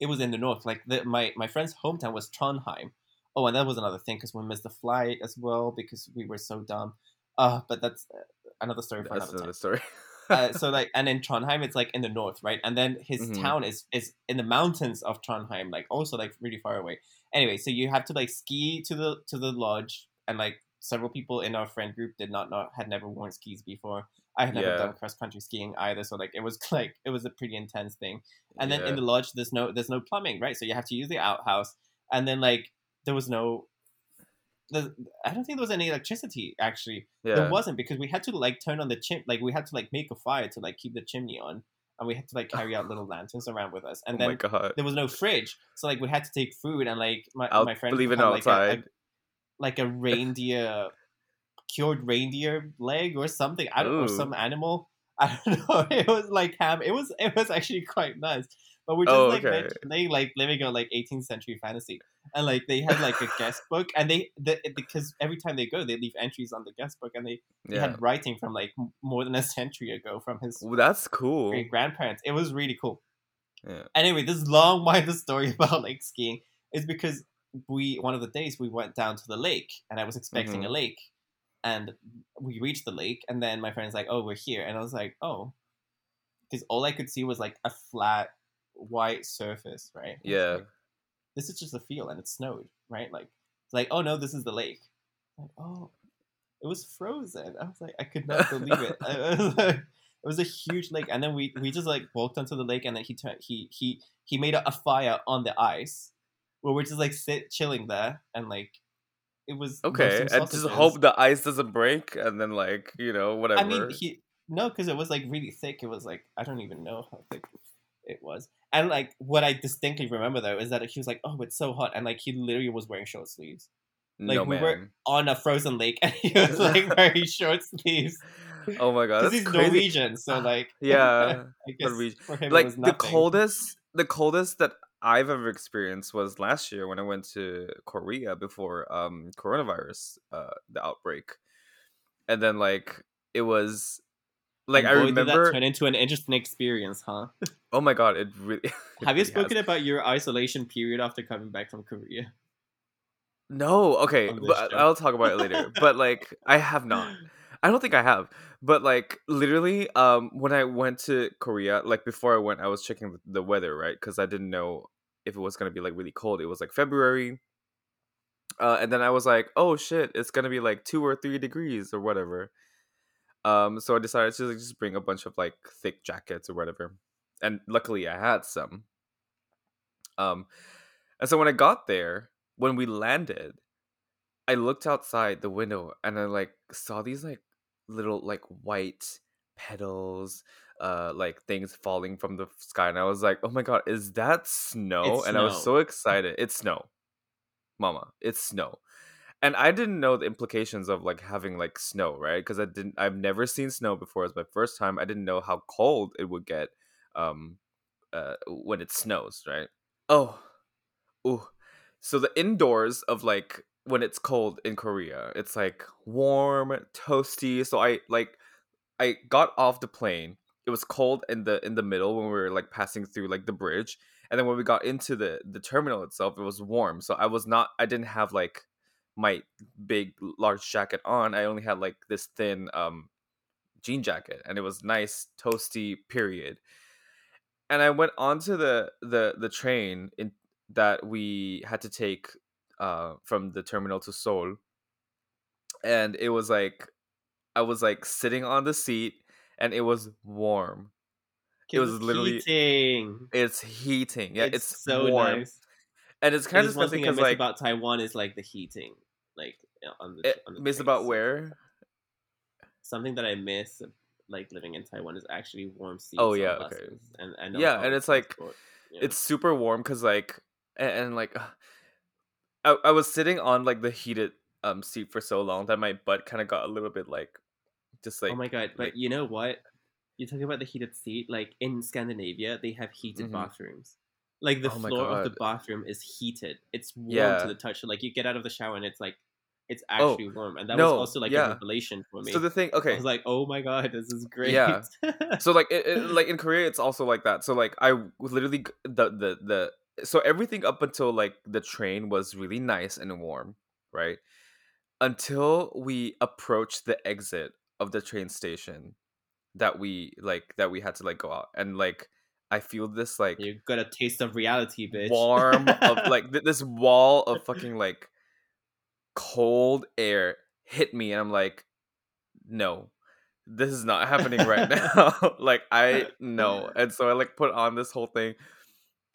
it was in the north like the, my my friend's hometown was trondheim oh and that was another thing because we missed the flight as well because we were so dumb uh but that's uh, another story for
That's
another time
another story.
uh, so like and in Trondheim it's like in the north, right? And then his
Mhm.
town is is in the mountains of Trondheim, like also like really far away. Anyway, so you have to like ski to the to the lodge, and like several people in our friend group did not know had never worn skis before. I had never
Yeah.
done cross country skiing either, so like it was like it was a pretty intense thing. And then in the lodge, there's no there's no plumbing, right? So you have to use the outhouse, and then like there was no. The, I don't think there was any electricity actually.
yeah.
There wasn't because we had to like turn on the chim like we had to like make a fire to like keep the chimney on, and we had to like carry out little lanterns around with us. And
oh
then there was no fridge, so like we had to take food and like my
I'll
my friend
believe it
had, like, a-
outside.
a, like a reindeer cured reindeer leg or something. I don't know some animal. I don't know. It was like ham. It was it was actually quite nice. But we're just
Oh,
like
okay.
like living on like 18th century fantasy, and like they had like a guest book, and they the, because every time they go, they leave entries on the guest book, and they he
Yeah.
had writing from like more than a century ago from his
Well, that's cool.
great grandparents. It was really cool.
Yeah.
Anyway, this long minded story about like skiing is because we one of the days we went down to the lake and I was expecting
Mhm.
a lake, and we reached the lake and then my friend's like, "Oh, we're here," and I was like, "Oh," because all I could see was like a flat white surface, right?
Yeah.
like, this is just a field and it snowed, right? Like, it's like, oh no, this is the lake. Like, oh, it was frozen. I was like, I could not believe it. it was like- it was a huge lake, and then we we just like walked onto the lake, and then he turned he he he made a, fire on the ice, where we're just like sit chilling there, and like it was
Okay. And just hope the ice doesn't break and then like, you know, whatever.
I mean, he no, because it was like really thick. It was like I don't even know how thick it was. And like what I distinctly remember though is that he was like, "Oh, it's so hot," and like he literally was wearing short sleeves like,
no
we
man.
were- on a frozen lake, and he was like wearing short sleeves
Oh my god.
because
That's
he's
crazy.
Norwegian. So like,
Yeah.
I guess
Norwegian.
for him it
like the coldest the coldest that I've ever experienced was last year when I went to Korea before um coronavirus uh the outbreak. And then like it was like
And
I
boy,
remember
that turn into an interesting experience, huh?
Oh my god, it really it
Have you
really
spoken
has.
about your isolation period after coming back from Korea?
No, okay, but
show?
I'll talk about it later. but like I have not. I don't think I have. But like literally um when I went to Korea, like before I went I was checking the- the weather, right? Cuz I didn't know if it was going to be like really cold. It was like February. Uh, and then I was like, oh shit, it's gonna be like two or three degrees or whatever. Um, so I decided to like, just bring a bunch of like thick jackets or whatever, and luckily I had some. Um, and so when I got there, when we landed, I looked outside the window and I like saw these like little like white petals, uh, like things falling from the sky, and I was like, oh my god, is that snow?
It's
and I was so excited. It's snow, mama. It's snow. And I didn't know the implications of like having like snow, right? Because I didn't I've never seen snow before. It's my first time. I didn't know how cold it would get um uh when it snows, right? Oh. Ooh. So the indoors of like when it's cold in Korea, it's like warm, toasty. So I like I got off the plane. It was cold in the in the middle when we were like passing through like the bridge. And then when we got into the the terminal itself, it was warm. So I was not I didn't have like my big large jacket on. I only had like this thin um jean jacket and it was nice toasty period. And I went onto the the the train in that we had to take uh from the terminal to Seoul. And it was like I was like sitting on the seat and it was warm. It was literally
heating.
it's heating. Yeah,
It's
it's,
so
warm.
nice.
And it's kind of
is one
disgusting because
miss
like
about Taiwan is like the heating, like on the
it,
on the
miss about where?
Something that I miss, of, like living in Taiwan, is actually warm seats.
Oh, yeah, okay.
and
Yeah, and it's like
transport. Yeah.
it's super warm because like and, and like I, I was sitting on like the heated um seat for so long that my butt kind of got a little bit like just like
oh my god! But
like-
you know what? you're talking about the heated seat. Like in Scandinavia, they have heated
Mhm.
bathrooms. Like the
Oh
floor of the bathroom is heated. It's warm
Yeah.
to the touch. So, like you get out of the shower and it's like it's
Oh,
actually warm, and that
no,
was also like
yeah.
a revelation for me.
so the thing
I
okay
was like, oh my god, this is great.
Yeah. so like it, it, like in korea it's also like that so like i literally the the the so everything up until like the train was really nice and warm right until we approached the exit of the train station that we like that we had to like go out and like i feel this like
you got a taste of reality, bitch.
warm of like th- this wall of fucking like cold air hit me and i'm like no this is not happening right now. Like i no and so i like put on this whole thing.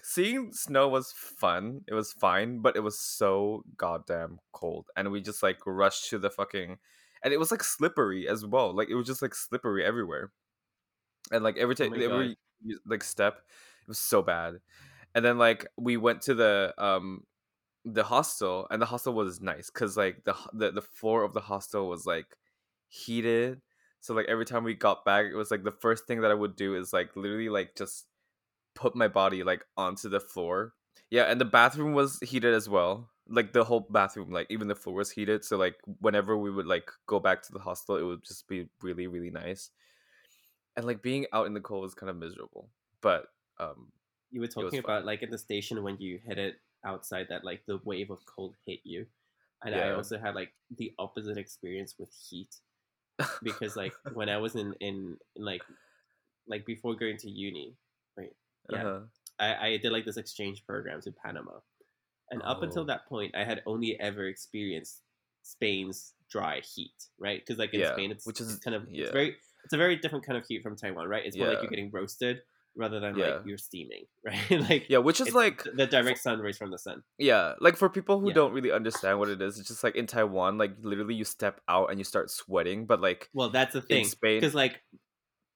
Seeing snow was fun. It was fine but it was so goddamn cold. And we just like rushed to the fucking and it was like slippery as well. Like it was just like slippery everywhere. And like every
Oh
time
my
every
God.
like step it was so bad. And then like we went to the um the hostel and the hostel was nice because like the, the the floor of the hostel was like heated so like every time we got back it was like the first thing that i would do is like literally like just put my body like onto the floor yeah and the bathroom was heated as well like the whole bathroom like even the floor was heated so like whenever we would like go back to the hostel it would just be really really nice and like being out in the cold was kind of miserable but um
you were talking
fun.
about like at the station when you headed outside that like the wave of cold hit you and i also had like the opposite experience with heat because like when i was in in, in like like before going to uni right yeah
uh-huh.
I, I did like this exchange programs to panama and up until
Oh.
that point i had only ever experienced spain's dry heat right because like in
Yeah,
spain it's
which is-
kind of
yeah.
it's very it's a very different kind of heat from taiwan right it's more like you're getting roasted rather than
Yeah.
like you're steaming right like
yeah which is like
the direct sun rays from the sun.
Yeah, like for people who
Yeah.
don't really understand what it is, it's just like in Taiwan, like literally you step out and you start sweating, but like
Well, that's the thing. Because like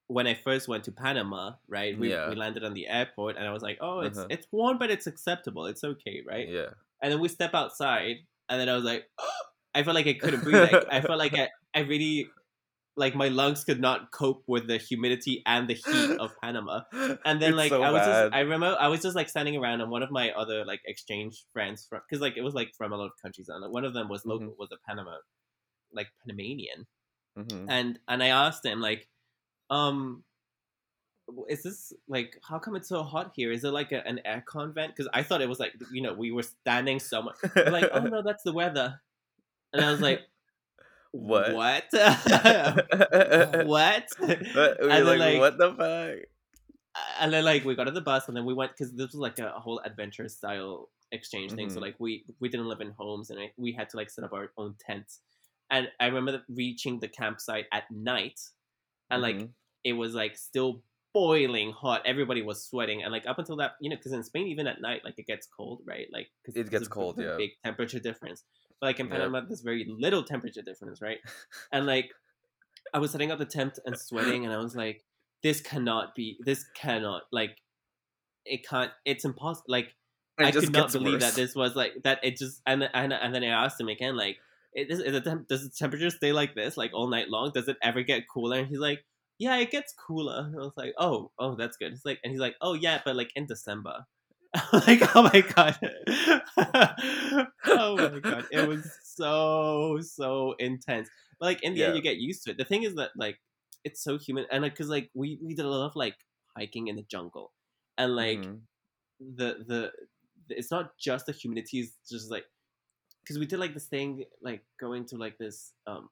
when I first went to Panama, right, we,
Yeah.
we landed on the airport, and I was like, oh, it's
Uh-huh.
it's warm, but it's acceptable. It's okay, right?
yeah,
And then we step outside, and then I was like, I felt like I couldn't breathe. Like, I felt like I, I really like my lungs could not cope with the humidity and the heat of Panama. And then
It's
like
so
I was
bad.
just I remember I was just like standing around and one of my other like exchange friends from because like it was like from a lot of countries and one of them was local
Mm-hmm.
was a Panama like Panamanian
Mhm.
and and I asked him like um is this like how come it's so hot here is it like a, an aircon vent because I thought it was like you know we were standing so much like oh no that's the weather and I was like
What?
what
What? But we
And then,
like,
like-
what the fuck?
and then like we got on the bus and then we went because this was like a, whole adventure style exchange thing. So
Mhm.
like we we didn't live in homes, and I, we had to like set up our own tents. And I remember reaching the campsite at night, and like
Mhm.
it was like still boiling hot. Everybody was sweating, and like up until that, you know, because in Spain even at night, like it gets cold, right? Like 'cause
It gets cold, yeah.
Big temperature difference. Like in
Yep.
Panama, there's very little temperature difference, right? And like I was setting up the tent and sweating, and I was like, this cannot be. This cannot like. It can't. It's impossible. Like
It
I
just
could not believe that this was like that. It just and and and then I asked him again, like, it, is, is temp, does the temperature stay like this like all night long? Does it ever get cooler? And he's like, yeah, it gets cooler. And I was like, oh, oh, that's good. He's like, and he's like, oh yeah, but like in December. I'm like, oh my god, oh my god, it was so so intense. But like in the end, you get used to it. The thing is that like it's so human, and like because like we we did a lot of like hiking in the jungle, and like
Mhm.
the the it's not just the humidity it's just like because we did like this thing like going to like this um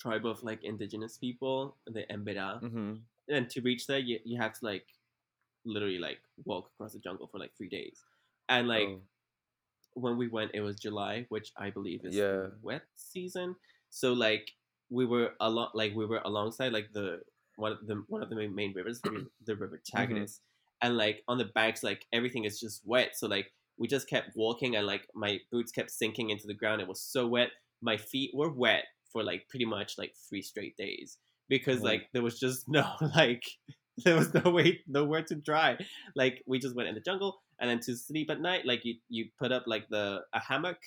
tribe of like indigenous people the Embera
Mhm.
and to reach there you, you have to like literally like walk across the jungle for like three days. And like
Oh.
when we went it was July which I believe is
Yeah.
the wet season. So like we were along like we were alongside like the one of the one of the main, main rivers the, ri- the river mm-hmm. Chagres and like on the banks like everything is just wet. So like we just kept walking and like my boots kept sinking into the ground. It was so wet. My feet were wet for like pretty much like three straight days because
Oh.
like there was just no like there was no way nowhere to dry like we just went in the jungle and then to sleep at night like you you put up like the a hammock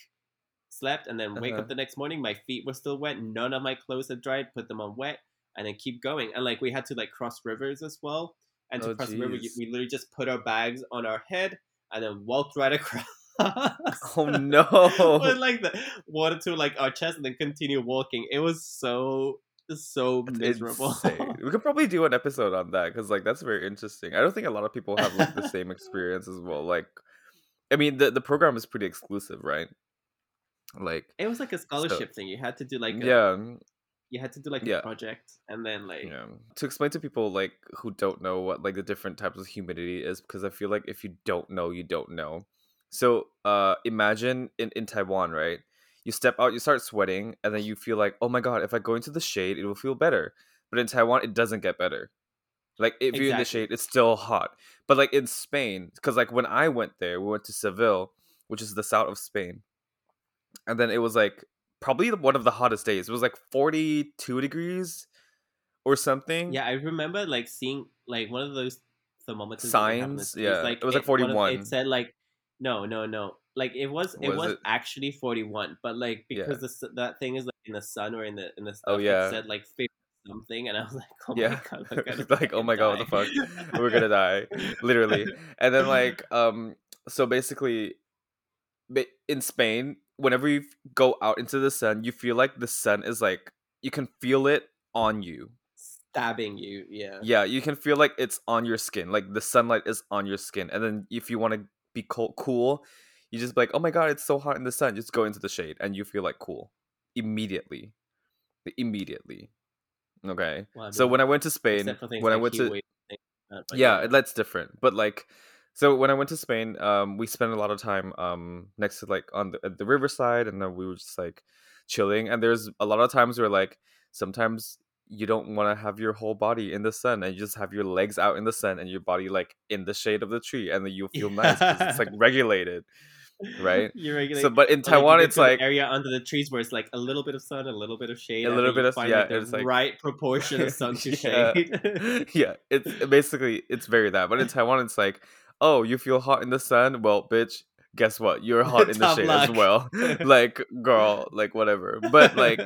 slept and then wake
Uh-huh.
up the next morning my feet were still wet none of my clothes had dried put them on wet and then keep going. And like we had to like cross rivers as well and to
Oh,
cross the river we literally just put our bags on our head and then walked right across.
Oh no!
with like the water to like our chest and then continue walking. It was so so miserable
Insane. We could probably do an episode on that because like that's very interesting. I don't think a lot of people have like the same experience as well. Like, I mean, the the program is pretty exclusive, right? Like,
it was like a scholarship thing you had to do like a,
yeah,
you had to do like
Yeah.
a project and then like
yeah. To explain to people like who don't know what like the different types of humidity is, because I feel like if you don't know, you don't know. So, uh, imagine in in Taiwan, right? You step out, you start sweating, and then you feel like, oh my god, if I go into the shade, it will feel better. But in Taiwan, it doesn't get better. Like if you're in the shade, it's still hot. But like in Spain, because like when I went there, we went to Seville, which is the south of Spain, and then it was like probably one of the hottest days. It was like 42 degrees or something.
yeah i remember like seeing like one of those thermometers that they have in the
Signs? Yeah, it was like
one of-
41.
it said like no no no like it was it
Was
was
it?
actually 41 but like
Yeah.
because the, that thing is like in the sun or in the in the stuff
Oh, yeah.
it said like 50 something and i was like oh
yeah.
my god
like, oh my god, what the fuck? We're gonna die. Literally. And then like um so basically in Spain, whenever you go out into the sun, you feel like the sun is like you can feel it on you.
stabbing you yeah
Yeah, you can feel like it's on your skin. Like the sunlight is on your skin. And then if you want to be cold, cool, you just be like, "Oh my god, it's so hot in the sun." Just go into the shade and you feel like cool immediately. Immediately. Okay.
Well,
so when I went to Spain, when I went to
wave and things like that, but
yeah, that's different. But like, so when I went to Spain, um, we spent a lot of time um next to like on the, the riverside, and then we were just like chilling. And there's a lot of times where like sometimes you don't want to have your whole body in the sun, and you just have your legs out in the sun, and your body like in the shade of the tree, and then you feel nice it's like regulated, right?
You're regular.
So, but in
Or, like,
Taiwan, it's like
area under the trees where it's like a little bit of sun, a little bit of shade,
A little bit of- yeah,
like,
it's like-
right proportion of sun to
Yeah.
shade.
yeah, it's basically it's very that. But in Taiwan, it's like, oh, you feel hot in the sun? Well, bitch, guess what? You're hot in the shade as well. like, girl, like whatever. But like,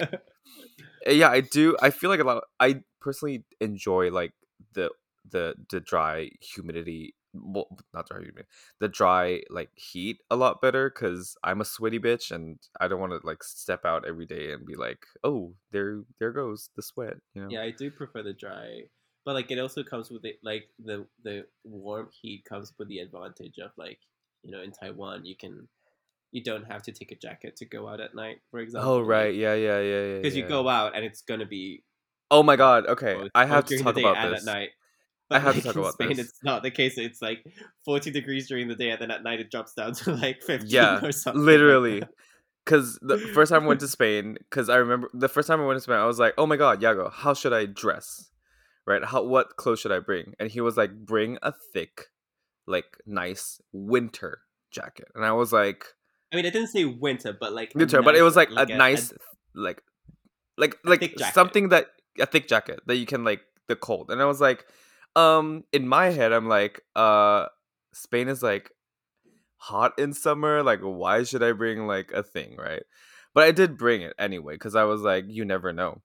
eh, yeah, I do. I feel like a lot. Of, I personally enjoy like the the the dry humidity. Well, not dry humidity. The dry like heat a lot better because I'm a sweaty bitch and I don't want to like step out every day and be like, oh, there there goes the sweat. You know.
yeah, I do prefer the dry, but like it also comes with it, like the the warm heat comes with the advantage of like you know in Taiwan you can you don't have to take a jacket to go out at night, for oh, example.
Oh right, yeah, yeah, yeah, yeah.
Because
yeah.
you go out and it's gonna be
Oh my god. Okay, I have to talk about this.
at night. But
have to
like,
talk
in
about
Spain,
this.
it's not the case. It's like 40 degrees during the day, and then at night it drops down to like 15
Yeah,
or something.
literally. Because the first time I went to Spain, because I remember the first time I went to Spain, I was like, "Oh my god, Iago, how should I dress? Right? How what clothes should I bring?" And he was like, "Bring a thick, like nice winter jacket." And I was like,
I mean, I didn't say winter, but like a
"Winter," but it was like,
like
a, nice, like, like like something that a thick jacket that you can like the cold. And I was like, um, in my head, I'm like, uh, Spain is like hot in summer like why should i bring like a thing right? But i did bring it anyway because i was like you never know.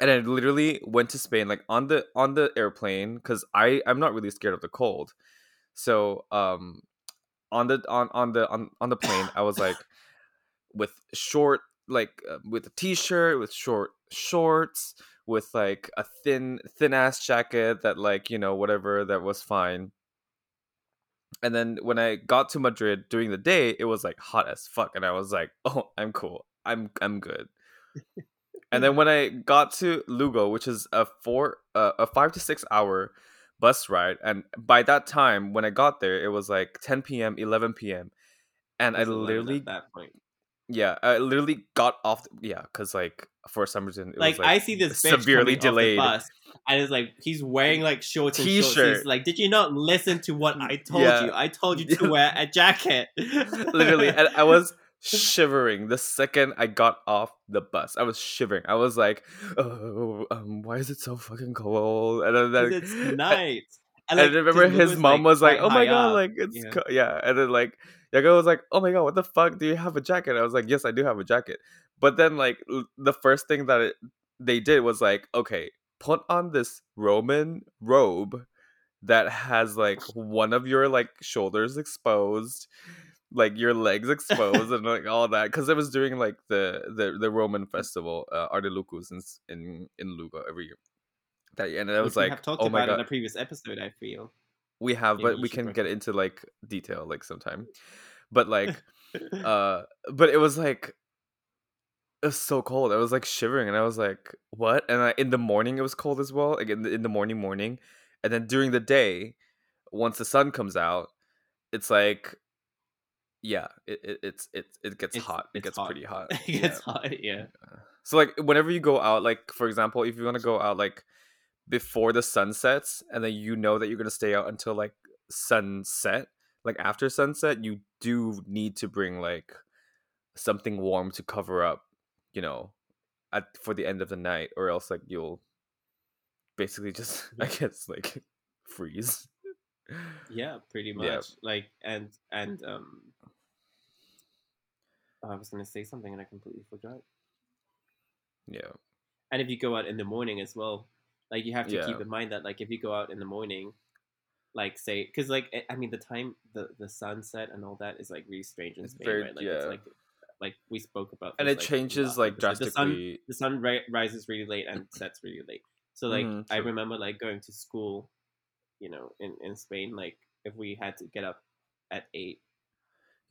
And i literally went to spain like on the on the airplane because i i'm not really scared of the cold. So um on the on on the on, on the plane i was like with short like uh, with a t-shirt with short shorts with like a thin thin ass jacket that like you know whatever that was fine and then when I got to Madrid during the day, it was like hot as fuck, and I was like, "Oh, I'm cool. I'm I'm good." and then when I got to Lugo, which is a four uh, a five to six hour bus ride, and by that time when I got there, it was like 10 p.m., 11 p.m., and I
It was 11
literally
at that point.
yeah, I literally got off the, yeah, because like for some reason it
Like,
was
I see this
severely delayed.
bus, and it's like he's wearing like shorts and shorts.
T-shirt.
He's like, did you not listen to what I told
Yeah.
you? I told you to wear a jacket.
literally and i was shivering the second i got off the bus i was shivering i was like oh um why is it so fucking cold and then like,
it's night.
and,
like,
I remember his
Lugo's,
mom was like, "Oh my god,
up.
like it's
Yeah.
co- yeah," and then like Iago was like, "Oh my god, what the fuck? Do you have a jacket?" I was like, "Yes, I do have a jacket." But then like l- the first thing that it, they did was like, "Okay, put on this Roman robe that has like one of your like shoulders exposed." like your legs exposed and like all that because it was during like the the, the roman festival uh Arde Lucus in, in in lugo every year that and I
Which
was
we
like
have talked
oh my
about
god
in a previous episode. I feel.
we have
Maybe
but we can get into like detail like sometime but like uh but it was like it was so cold i was like shivering and i was like what and I, in the morning it was cold as well like in the, in the morning morning and then during the day once the sun comes out it's like yeah it, it it's it, it gets
It's-
hot it gets
hot.
pretty hot
it gets
yeah.
hot. Yeah.
So like whenever you go out, like for example, if you want to go out like before the sun sets, and then you know that you're gonna stay out until like sunset, like after sunset, you do need to bring like something warm to cover up, you know, at for the end of the night, or else like you'll basically just I guess like freeze.
Yeah, pretty much.
Yeah.
Like and and um I was gonna say something and I completely forgot.
Yeah.
And if you go out in the morning as well, like you have to keep in mind that like if you go out in the morning, like say because like I- mean the time the the sunset and all that is like really strange in
It's
Spain,
very-
right? Like
yeah.
it's like like we spoke about,
And
this,
it
like,
changes like
episode. The sun
drastically.
the sun ri- rises really late and sets really late. So like
Mhm,
I remember like going to school, you know, in in Spain, like if we had to get up at eight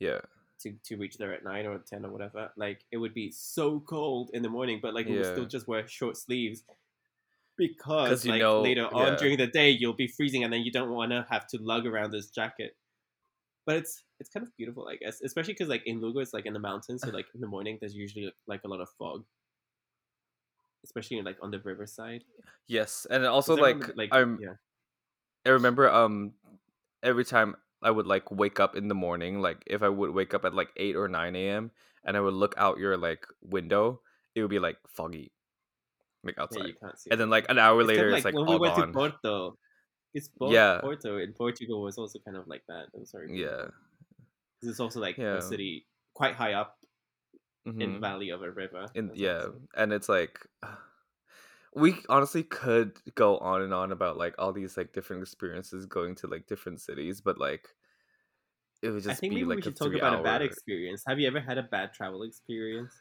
Yeah.
to, to reach there at nine or ten or whatever, like it would be so cold in the morning, but like we would still just wear short sleeves because
you
like
know-
later on
yeah.
during the day you'll be freezing and then you don't want to have to lug around this jacket. But it's it's kind of beautiful, I guess, especially because like in Lugo it's like in the mountains, so like in the morning there's usually like a lot of fog, especially like on the riverside.
Yes, and also like,
remember, like
I'm
yeah.
I remember um every time I would like wake up in the morning, like if I would wake up at like eight or nine AM and I would look out your like window, it would be like foggy. Like
Yeah,
outside.
you can't see.
and then like an hour
It's kind
later
of
it's like
when
all
we went
gone.
to Porto. It's Por-
Yeah.
Porto in Portugal was also kind of like that. I'm sorry.
yeah.
beautiful. 'Cause it's also like
Yeah.
a city quite high up in the valley of a river.
In, yeah. And it's like we honestly could go on and on about like all these like different experiences going to like different cities, but like it would
I
just
think
be
maybe
like
we should talk about a bad experience. Have you ever had a bad travel experience?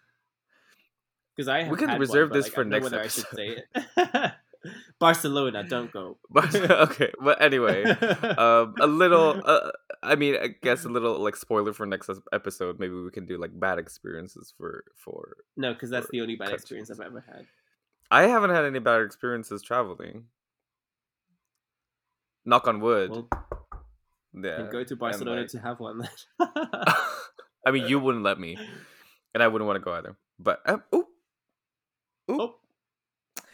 Because I have
We
one,
reserve
but,
this
like,
for
I
next
whether I should say it. Barcelona, don't go.
Okay, but anyway, um, a little. Uh, I mean, I guess a little like spoiler for next episode. Maybe we can do like bad experiences for for.
no, because that's the only bad
countries.
experience I've ever had.
I haven't had any bad experiences traveling. knock on wood.
Well,
yeah.
go to Barcelona
like-
to have one.
I mean, you wouldn't let me, and I wouldn't want to go either. But um.
Oh.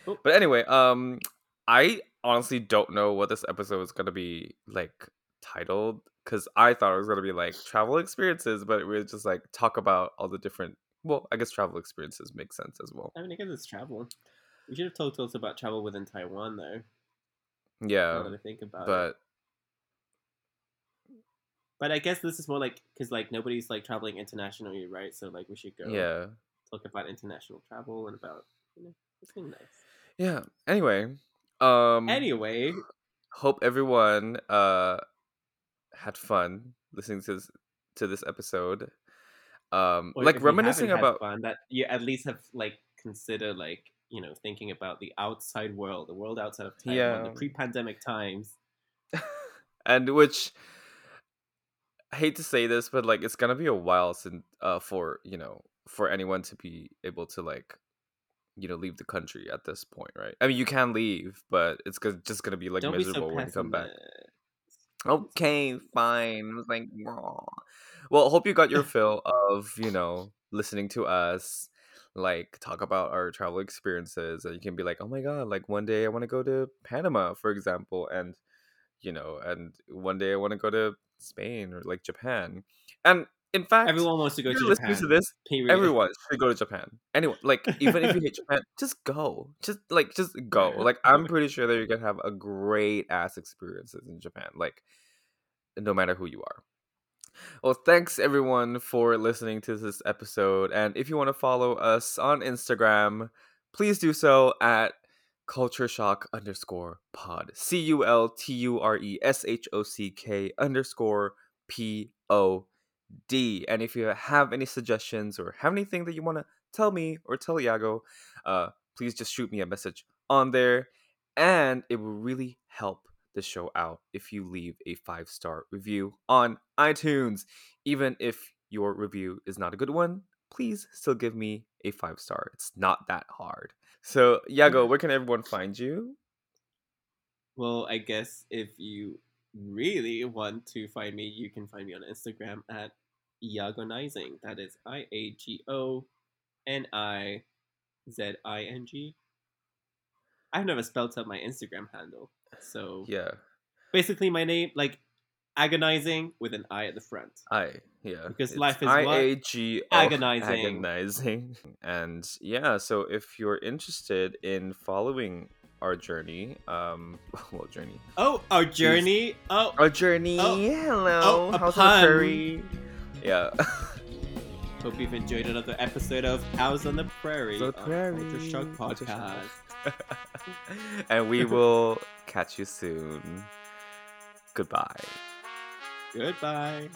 But anyway, um, I honestly don't know what this episode is gonna be like titled because I thought it was gonna be like travel experiences, but we just like talk about all the different. Well, I guess travel experiences make sense as well.
I mean, I guess it's travel. We should have told us about travel within Taiwan, though. Now
Yeah,
that I think about it.
but
But I guess this is more like because like nobody's like traveling internationally, right? So like we should go
yeah,
talk about international travel and about you know it's been nice.
Yeah. Anyway, um,
Anyway,
hope everyone uh had fun listening to this to this episode. Um,
or
like reminiscing about
fun, that you at least have like consider like you know thinking about the outside world, the world outside of Taiwan,
Yeah.
the pre-pandemic times.
and which I hate to say this, but like it's gonna be a while since uh for you know for anyone to be able to like you know leave the country at this point, right? I mean you can leave, but it's just gonna be like
Don't be
miserable
so
when you come back. Okay, fine. I was like, "Aw." well, hope you got your fill of you know listening to us like talk about our travel experiences, and you can be like, oh my god, like one day I want to go to Panama, for example, and you know, and one day I want to go to Spain or like Japan, and in fact,
Everyone wants to go to Japan.
to this,
Period.
everyone should go to Japan. Anyone, like even if you hate Japan, just go. Just like just go. Like I'm pretty sure that you're gonna have a great ass experiences in Japan. Like no matter who you are. Well, thanks everyone for listening to this episode. And if you want to follow us on Instagram, please do so at culture shock underscore pod. C U L T U R E S H O C K underscore P O D. And if you have any suggestions or have anything that you want to tell me or tell Iago, uh, please just shoot me a message on there. And it will really help the show out if you leave a five star review on iTunes. Even if your review is not a good one, please still give me a five star. It's not that hard. So, Iago, where can everyone find you?
Well, I guess if you really want to find me, you can find me on Instagram at Iagonizing. That is I A G O N I Z I N G. I've never spelled out my Instagram handle. So
Yeah,
basically my name like agonizing with an I at the front.
I yeah
Because
it's
life is what?
I-A-G- oh,
Agonizing.
agonizing and yeah so if you're interested in following our journey um well journey
Oh, our journey. Oh,
our journey
Oh.
hello
Oh,
how's on the
pun.
Yeah
hope you've enjoyed another episode of House on the Prairie,
The Prairie. Culture Shock.
Podcast.
and we will catch you soon goodbye
Goodbye.